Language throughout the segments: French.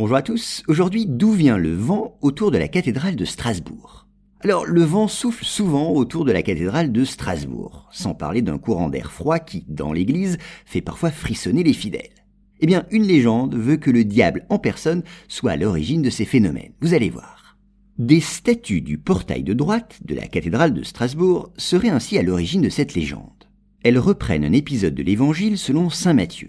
Bonjour à tous, aujourd'hui d'où vient le vent autour de la cathédrale de Strasbourg? Alors le vent souffle souvent autour de la cathédrale de Strasbourg, sans parler d'un courant d'air froid qui, dans l'église, fait parfois frissonner les fidèles. Eh bien, une légende veut que le diable en personne soit à l'origine de ces phénomènes. Vous allez voir. Des statues du portail de droite de la cathédrale de Strasbourg seraient ainsi à l'origine de cette légende. Elles reprennent un épisode de l'évangile selon saint Matthieu.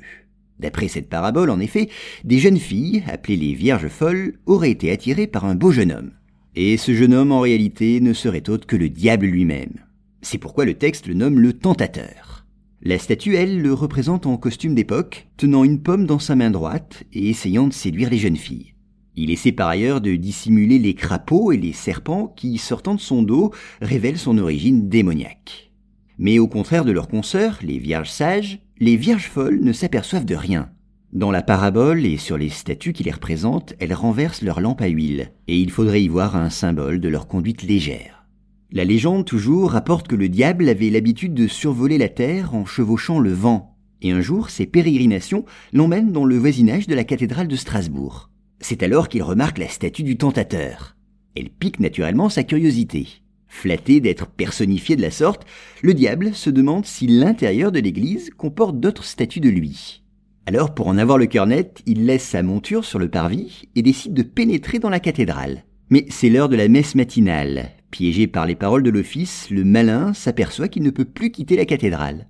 D'après cette parabole, en effet, des jeunes filles, appelées les Vierges folles, auraient été attirées par un beau jeune homme. Et ce jeune homme, en réalité, ne serait autre que le diable lui-même. C'est pourquoi le texte le nomme le tentateur. La statue, elle, le représente en costume d'époque, tenant une pomme dans sa main droite et essayant de séduire les jeunes filles. Il essaie par ailleurs de dissimuler les crapauds et les serpents qui, sortant de son dos, révèlent son origine démoniaque. Mais au contraire de leurs consoeurs, les vierges sages, les vierges folles ne s'aperçoivent de rien. Dans la parabole et sur les statues qui les représentent, elles renversent leur lampe à huile, et il faudrait y voir un symbole de leur conduite légère. La légende toujours rapporte que le diable avait l'habitude de survoler la terre en chevauchant le vent, et un jour ses pérégrinations l'emmènent dans le voisinage de la cathédrale de Strasbourg. C'est alors qu'il remarque la statue du tentateur. Elle pique naturellement sa curiosité. Flatté d'être personnifié de la sorte, le diable se demande si l'intérieur de l'église comporte d'autres statues de lui. Alors, pour en avoir le cœur net, il laisse sa monture sur le parvis et décide de pénétrer dans la cathédrale. Mais c'est l'heure de la messe matinale. Piégé par les paroles de l'office, le malin s'aperçoit qu'il ne peut plus quitter la cathédrale.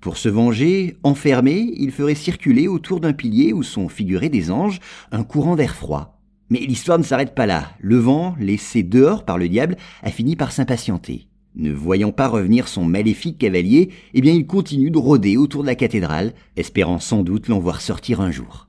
Pour se venger, enfermé, il ferait circuler autour d'un pilier où sont figurés des anges un courant d'air froid. Mais l'histoire ne s'arrête pas là. Le vent, laissé dehors par le diable, a fini par s'impatienter. Ne voyant pas revenir son maléfique cavalier, eh bien il continue de rôder autour de la cathédrale, espérant sans doute l'en voir sortir un jour.